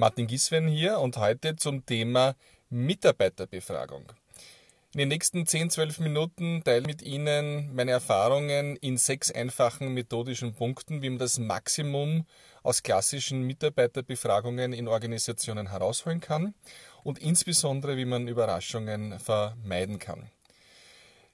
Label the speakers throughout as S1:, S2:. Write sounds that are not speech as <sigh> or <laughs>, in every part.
S1: Martin Giswen hier und heute zum Thema Mitarbeiterbefragung. In den nächsten 10, 12 Minuten teile ich mit Ihnen meine Erfahrungen in sechs einfachen methodischen Punkten, wie man das Maximum aus klassischen Mitarbeiterbefragungen in Organisationen herausholen kann und insbesondere, wie man Überraschungen vermeiden kann.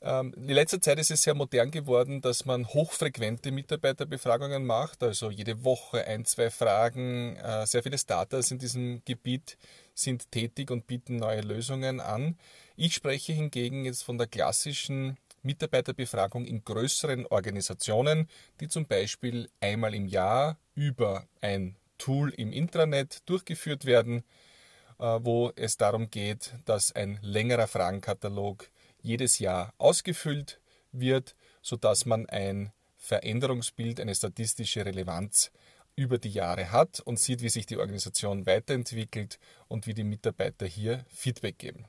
S1: Ähm, in letzter Zeit ist es sehr modern geworden, dass man hochfrequente Mitarbeiterbefragungen macht, also jede Woche ein, zwei Fragen. Äh, sehr viele Startups in diesem Gebiet sind tätig und bieten neue Lösungen an. Ich spreche hingegen jetzt von der klassischen Mitarbeiterbefragung in größeren Organisationen, die zum Beispiel einmal im Jahr über ein Tool im Intranet durchgeführt werden, äh, wo es darum geht, dass ein längerer Fragenkatalog jedes Jahr ausgefüllt wird, sodass man ein Veränderungsbild, eine statistische Relevanz über die Jahre hat und sieht, wie sich die Organisation weiterentwickelt und wie die Mitarbeiter hier Feedback geben.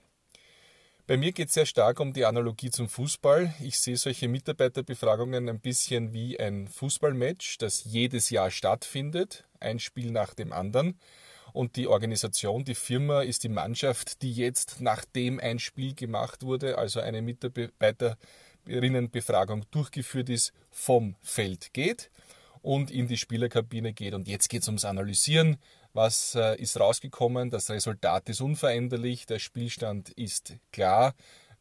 S1: Bei mir geht es sehr stark um die Analogie zum Fußball. Ich sehe solche Mitarbeiterbefragungen ein bisschen wie ein Fußballmatch, das jedes Jahr stattfindet, ein Spiel nach dem anderen und die Organisation, die Firma ist die Mannschaft, die jetzt, nachdem ein Spiel gemacht wurde, also eine Mitarbeiterinnenbefragung durchgeführt ist, vom Feld geht und in die Spielerkabine geht. Und jetzt geht es ums Analysieren. Was äh, ist rausgekommen? Das Resultat ist unveränderlich, der Spielstand ist klar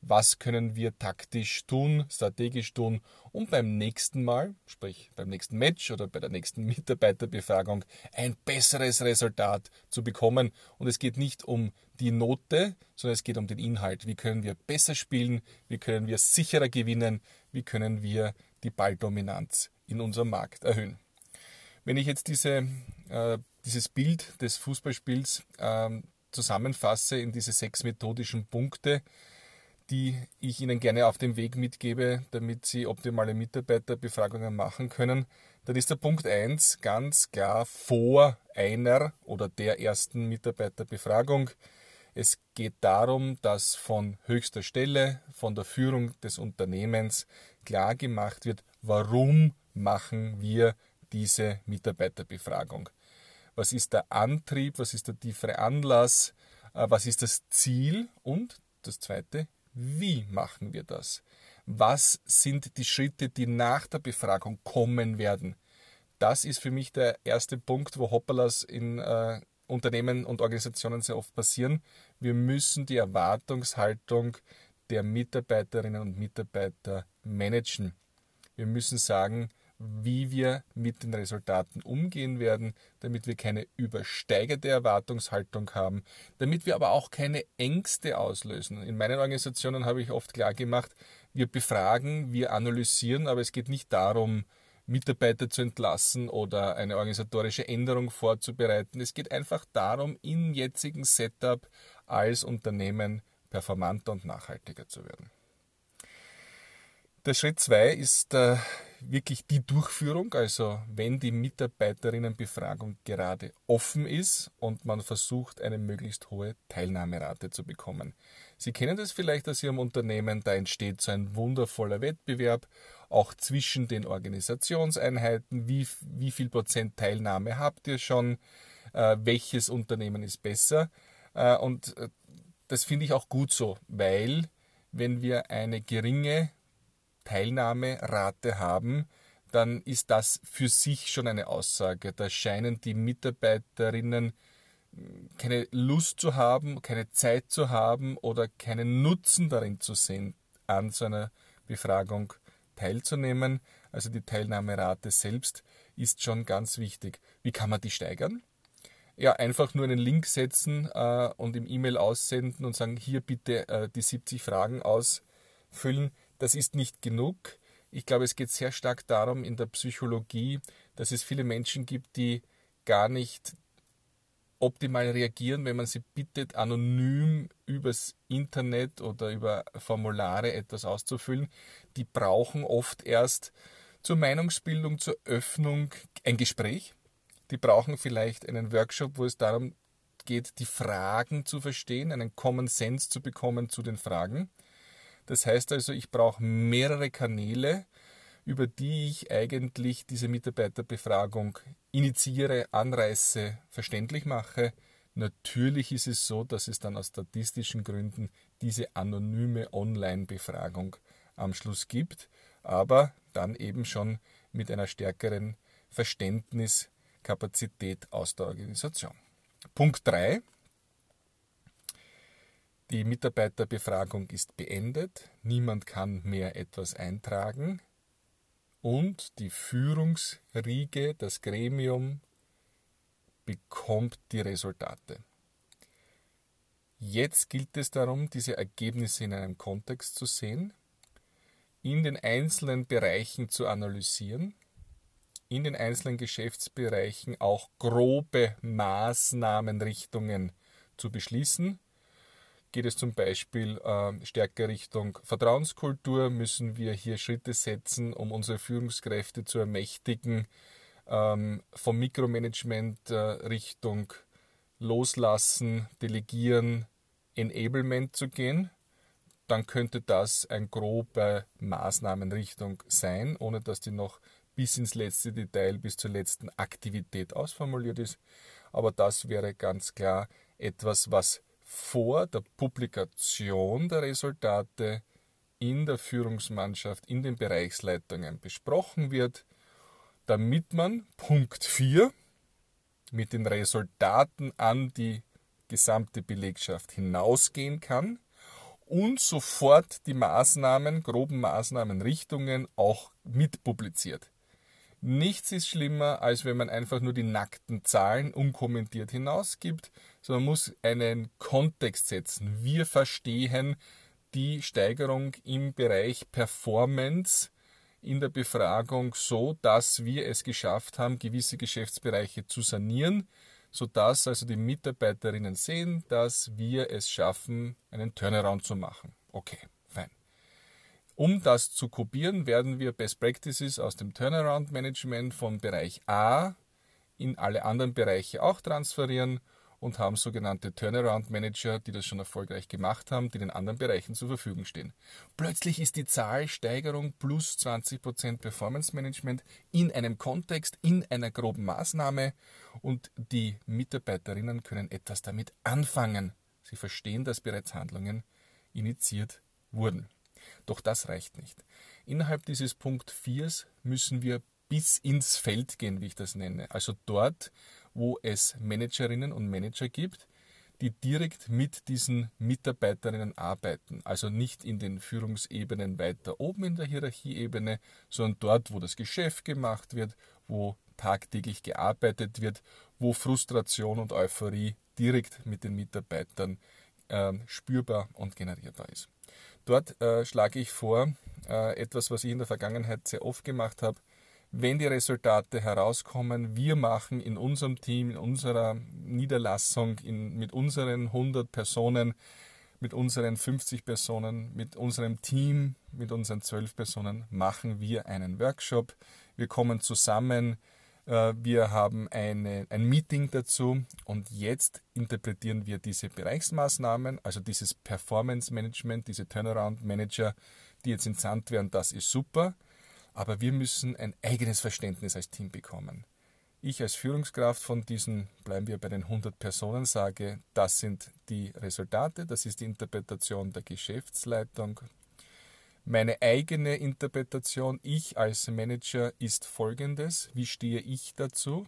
S1: was können wir taktisch tun, strategisch tun, um beim nächsten Mal, sprich beim nächsten Match oder bei der nächsten <laughs> Mitarbeiterbefragung, ein besseres Resultat zu bekommen. Und es geht nicht um die Note, sondern es geht um den Inhalt. Wie können wir besser spielen? Wie können wir sicherer gewinnen? Wie können wir die Balldominanz in unserem Markt erhöhen? Wenn ich jetzt diese, äh, dieses Bild des Fußballspiels äh, zusammenfasse in diese sechs methodischen Punkte, die ich Ihnen gerne auf dem Weg mitgebe, damit Sie optimale Mitarbeiterbefragungen machen können, dann ist der Punkt 1 ganz klar vor einer oder der ersten Mitarbeiterbefragung. Es geht darum, dass von höchster Stelle, von der Führung des Unternehmens klar gemacht wird, warum machen wir diese Mitarbeiterbefragung. Was ist der Antrieb, was ist der tiefere Anlass, äh, was ist das Ziel und das zweite, wie machen wir das? Was sind die Schritte, die nach der Befragung kommen werden? Das ist für mich der erste Punkt, wo Hoppalas in äh, Unternehmen und Organisationen sehr oft passieren. Wir müssen die Erwartungshaltung der Mitarbeiterinnen und Mitarbeiter managen. Wir müssen sagen, wie wir mit den Resultaten umgehen werden, damit wir keine übersteigerte Erwartungshaltung haben, damit wir aber auch keine Ängste auslösen. In meinen Organisationen habe ich oft klar gemacht, wir befragen, wir analysieren, aber es geht nicht darum, Mitarbeiter zu entlassen oder eine organisatorische Änderung vorzubereiten. Es geht einfach darum, im jetzigen Setup als Unternehmen performanter und nachhaltiger zu werden. Der Schritt 2 ist äh, wirklich die Durchführung, also wenn die Mitarbeiterinnenbefragung gerade offen ist und man versucht, eine möglichst hohe Teilnahmerate zu bekommen. Sie kennen das vielleicht aus Ihrem Unternehmen, da entsteht so ein wundervoller Wettbewerb, auch zwischen den Organisationseinheiten, wie, wie viel Prozent Teilnahme habt ihr schon, äh, welches Unternehmen ist besser. Äh, und äh, das finde ich auch gut so, weil wenn wir eine geringe Teilnahmerate haben, dann ist das für sich schon eine Aussage. Da scheinen die Mitarbeiterinnen hm, keine Lust zu haben, keine Zeit zu haben oder keinen Nutzen darin zu sehen, an so einer Befragung teilzunehmen. Also die Teilnahmerate selbst ist schon ganz wichtig. Wie kann man die steigern? Ja, einfach nur einen Link setzen äh, und im E-Mail aussenden und sagen, hier bitte äh, die 70 Fragen ausfüllen. Das ist nicht genug. Ich glaube, es geht sehr stark darum in der Psychologie, dass es viele Menschen gibt, die gar nicht optimal reagieren, wenn man sie bittet, anonym übers Internet oder über Formulare etwas auszufüllen. Die brauchen oft erst zur Meinungsbildung, zur Öffnung ein Gespräch. Die brauchen vielleicht einen Workshop, wo es darum geht, die Fragen zu verstehen, einen Common Sense zu bekommen zu den Fragen. Das heißt also, ich brauche mehrere Kanäle, über die ich eigentlich diese Mitarbeiterbefragung initiiere, anreiße, verständlich mache, Natürlich ist es so, dass es dann aus statistischen Gründen diese anonyme Online-Befragung am Schluss gibt, aber dann eben schon mit einer stärkeren Verständniskapazität aus der Organisation. Punkt 3. Die Mitarbeiterbefragung ist beendet. Niemand kann mehr etwas eintragen. Und die Führungsriege, das Gremium, bekommt die Resultate. Jetzt gilt es darum, diese Ergebnisse in einem Kontext zu sehen, in den einzelnen Bereichen zu analysieren, in den einzelnen Geschäftsbereichen auch grobe Maßnahmenrichtungen zu beschließen geht es zum Beispiel äh, stärker Richtung Vertrauenskultur, müssen wir hier Schritte setzen, um unsere Führungskräfte zu ermächtigen, ähm, vom Mikromanagement äh, Richtung Loslassen, Delegieren, Enablement zu gehen, dann könnte das eine grobe Maßnahmenrichtung sein, ohne dass die noch bis ins letzte Detail, bis zur letzten Aktivität ausformuliert ist. Aber das wäre ganz klar etwas, was vor der Publikation der Resultate in der Führungsmannschaft, in den Bereichsleitungen besprochen wird, damit man Punkt 4 mit den Resultaten an die gesamte Belegschaft hinausgehen kann und sofort die Maßnahmen, groben Maßnahmenrichtungen auch mitpubliziert. Nichts ist schlimmer, als wenn man einfach nur die nackten Zahlen unkommentiert hinausgibt, sondern man muss einen Kontext setzen. Wir verstehen die Steigerung im Bereich Performance in der Befragung so, dass wir es geschafft haben, gewisse Geschäftsbereiche zu sanieren, sodass also die Mitarbeiterinnen sehen, dass wir es schaffen, einen Turnaround zu machen. Okay. Um das zu kopieren, werden wir Best Practices aus dem Turnaround Management vom Bereich A in alle anderen Bereiche auch transferieren und haben sogenannte Turnaround Manager, die das schon erfolgreich gemacht haben, die den anderen Bereichen zur Verfügung stehen. Plötzlich ist die Zahl Steigerung plus 20% Performance Management in einem Kontext, in einer groben Maßnahme und die Mitarbeiterinnen können etwas damit anfangen. Sie verstehen, dass bereits Handlungen initiiert wurden. Doch das reicht nicht. Innerhalb dieses Punkt 4 müssen wir bis ins Feld gehen, wie ich das nenne. Also dort, wo es Managerinnen und Manager gibt, die direkt mit diesen Mitarbeiterinnen arbeiten. Also nicht in den Führungsebenen weiter oben in der Hierarchieebene, sondern dort, wo das Geschäft gemacht wird, wo tagtäglich gearbeitet wird, wo Frustration und Euphorie direkt mit den Mitarbeitern äh, spürbar und generierbar ist. Dort äh, schlage ich vor, äh, etwas, was ich in der Vergangenheit sehr oft gemacht habe, wenn die Resultate herauskommen, wir machen in unserem Team, in unserer Niederlassung, in, mit unseren 100 Personen, mit unseren 50 Personen, mit unserem Team, mit unseren 12 Personen, machen wir einen Workshop. Wir kommen zusammen, wir haben eine, ein Meeting dazu und jetzt interpretieren wir diese Bereichsmaßnahmen, also dieses Performance Management, diese Turnaround Manager, die jetzt entsandt werden, das ist super, aber wir müssen ein eigenes Verständnis als Team bekommen. Ich als Führungskraft von diesen, bleiben wir bei den 100 Personen, sage, das sind die Resultate, das ist die Interpretation der Geschäftsleitung, meine eigene Interpretation, ich als Manager, ist folgendes. Wie stehe ich dazu?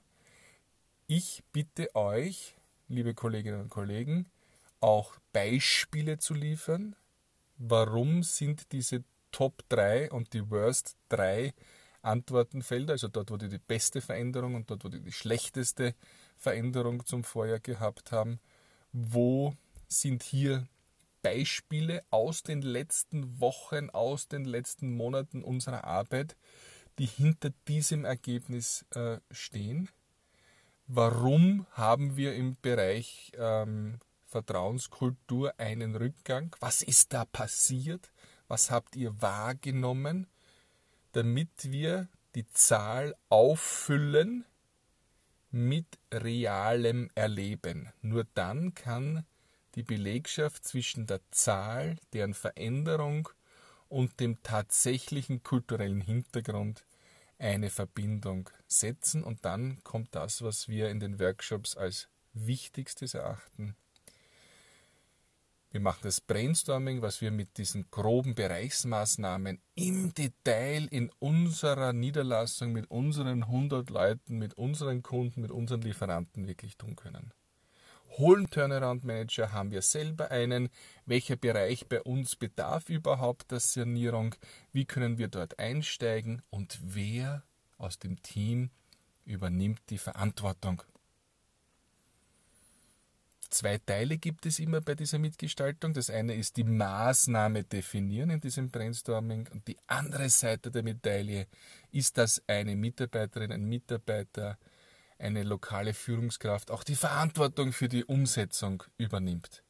S1: Ich bitte euch, liebe Kolleginnen und Kollegen, auch Beispiele zu liefern. Warum sind diese Top 3 und die Worst 3 Antwortenfelder, also dort, wo die die beste Veränderung und dort, wo die die schlechteste Veränderung zum Vorjahr gehabt haben, wo sind hier Beispiele aus den letzten Wochen, aus den letzten Monaten unserer Arbeit, die hinter diesem Ergebnis äh, stehen. Warum haben wir im Bereich ähm, Vertrauenskultur einen Rückgang? Was ist da passiert? Was habt ihr wahrgenommen, damit wir die Zahl auffüllen mit realem Erleben? Nur dann kann die Belegschaft zwischen der Zahl, deren Veränderung und dem tatsächlichen kulturellen Hintergrund eine Verbindung setzen und dann kommt das, was wir in den Workshops als Wichtigstes erachten. Wir machen das Brainstorming, was wir mit diesen groben Bereichsmaßnahmen im Detail in unserer Niederlassung mit unseren 100 Leuten, mit unseren Kunden, mit unseren Lieferanten wirklich tun können. Holen Turnaround Manager haben wir selber einen. Welcher Bereich bei uns bedarf überhaupt der Sanierung? Wie können wir dort einsteigen? Und wer aus dem Team übernimmt die Verantwortung? Zwei Teile gibt es immer bei dieser Mitgestaltung. Das eine ist die Maßnahme definieren in diesem Brainstorming und die andere Seite der Medaille ist, dass eine Mitarbeiterin, ein Mitarbeiter, eine lokale Führungskraft auch die Verantwortung für die Umsetzung übernimmt.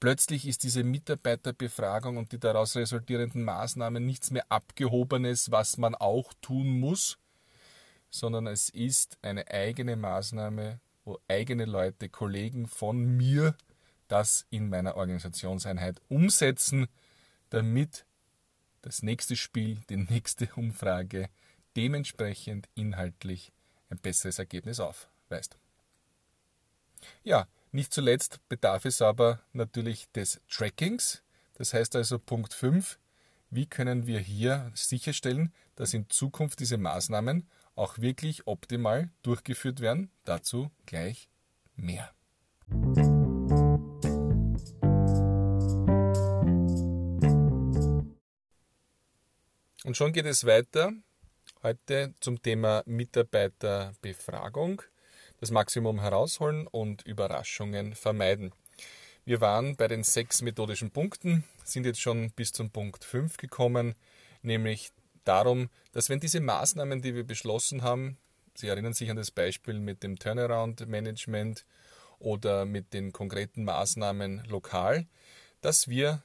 S1: Plötzlich ist diese Mitarbeiterbefragung und die daraus resultierenden Maßnahmen nichts mehr Abgehobenes, was man auch tun muss, sondern es ist eine eigene Maßnahme, wo eigene Leute, Kollegen von mir das in meiner Organisationseinheit umsetzen, damit das nächste Spiel, die nächste Umfrage dementsprechend inhaltlich ein besseres Ergebnis aufweist. Ja, nicht zuletzt bedarf es aber natürlich des Trackings. Das heißt also Punkt 5, wie können wir hier sicherstellen, dass in Zukunft diese Maßnahmen auch wirklich optimal durchgeführt werden. Dazu gleich mehr. Und schon geht es weiter heute zum Thema Mitarbeiterbefragung. Das Maximum herausholen und Überraschungen vermeiden. Wir waren bei den sechs methodischen Punkten, sind jetzt schon bis zum Punkt 5 gekommen, nämlich darum, dass wenn diese Maßnahmen, die wir beschlossen haben, Sie erinnern sich an das Beispiel mit dem Turnaround-Management oder mit den konkreten Maßnahmen lokal, dass wir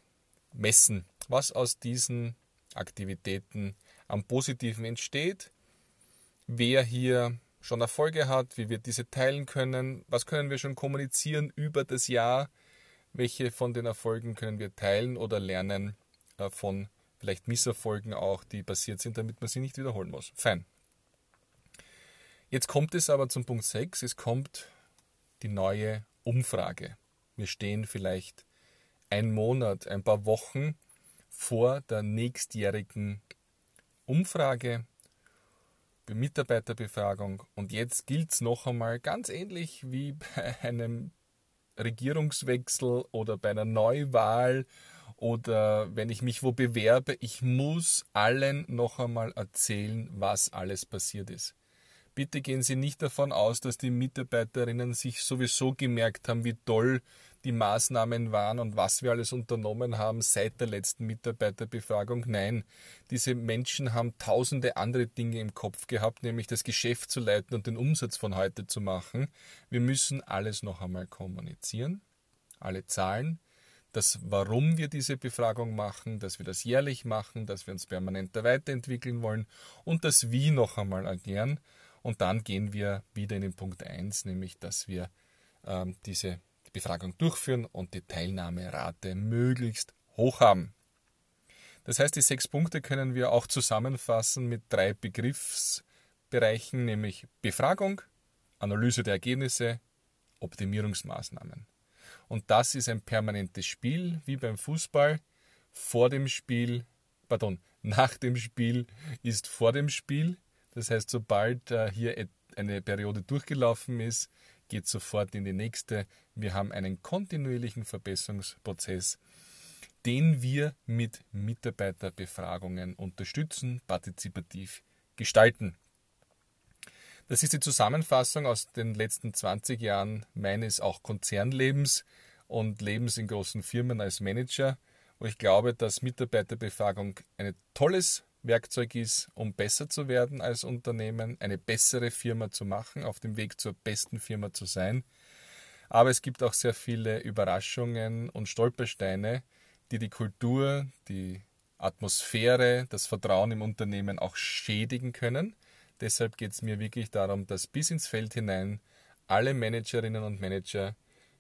S1: messen, was aus diesen Aktivitäten am Positiven entsteht, wer hier schon Erfolge hat, wie wir diese teilen können, was können wir schon kommunizieren über das Jahr, welche von den Erfolgen können wir teilen oder lernen äh, von vielleicht Misserfolgen auch, die passiert sind, damit man sie nicht wiederholen muss. Fein. Jetzt kommt es aber zum Punkt 6, es kommt die neue Umfrage. Wir stehen vielleicht ein Monat, ein paar Wochen vor der nächstjährigen Umfrage, Mitarbeiterbefragung und jetzt gilt es noch einmal ganz ähnlich wie <laughs> bei einem Regierungswechsel oder bei einer Neuwahl oder wenn ich mich wo bewerbe, ich muss allen noch einmal erzählen, was alles passiert ist. Bitte gehen Sie nicht davon aus, dass die Mitarbeiterinnen sich sowieso gemerkt haben, wie toll die Maßnahmen waren und was wir alles unternommen haben seit der letzten Mitarbeiterbefragung. Nein, diese Menschen haben tausende andere Dinge im Kopf gehabt, nämlich das Geschäft zu leiten und den Umsatz von heute zu machen. Wir müssen alles noch einmal kommunizieren, alle Zahlen, das Warum wir diese Befragung machen, dass wir das jährlich machen, dass wir uns permanenter weiterentwickeln wollen und das Wie noch einmal erklären. Und dann gehen wir wieder in den Punkt 1, nämlich dass wir ähm, diese Befragung durchführen und die Teilnahmerate möglichst hoch haben. Das heißt, die sechs Punkte können wir auch zusammenfassen mit drei Begriffsbereichen, nämlich Befragung, Analyse der Ergebnisse, Optimierungsmaßnahmen. Und das ist ein permanentes Spiel, wie beim Fußball. Vor dem Spiel, pardon, nach dem Spiel ist vor dem Spiel. Das heißt, sobald äh, hier eine Periode durchgelaufen ist, geht sofort in die nächste. Wir haben einen kontinuierlichen Verbesserungsprozess, den wir mit Mitarbeiterbefragungen unterstützen, partizipativ gestalten. Das ist die Zusammenfassung aus den letzten 20 Jahren meines auch Konzernlebens und Lebens in großen Firmen als Manager, wo ich glaube, dass Mitarbeiterbefragung ein tolles Werkzeug ist, um besser zu werden als Unternehmen, eine bessere Firma zu machen, auf dem Weg zur besten Firma zu sein. Aber es gibt auch sehr viele Überraschungen und Stolpersteine, die die Kultur, die Atmosphäre, das Vertrauen im Unternehmen auch schädigen können. Deshalb geht es mir wirklich darum, dass bis ins Feld hinein alle Managerinnen und Manager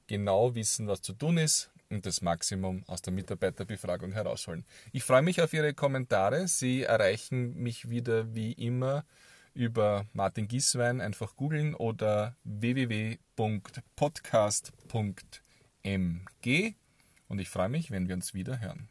S1: genau wissen, was zu tun ist und das Maximum aus der Mitarbeiterbefragung herausholen. Ich freue mich auf Ihre Kommentare. Sie erreichen mich wieder wie immer über Martin Gieswein einfach googeln oder www.podcast.mg und ich freue mich, wenn wir uns wieder hören.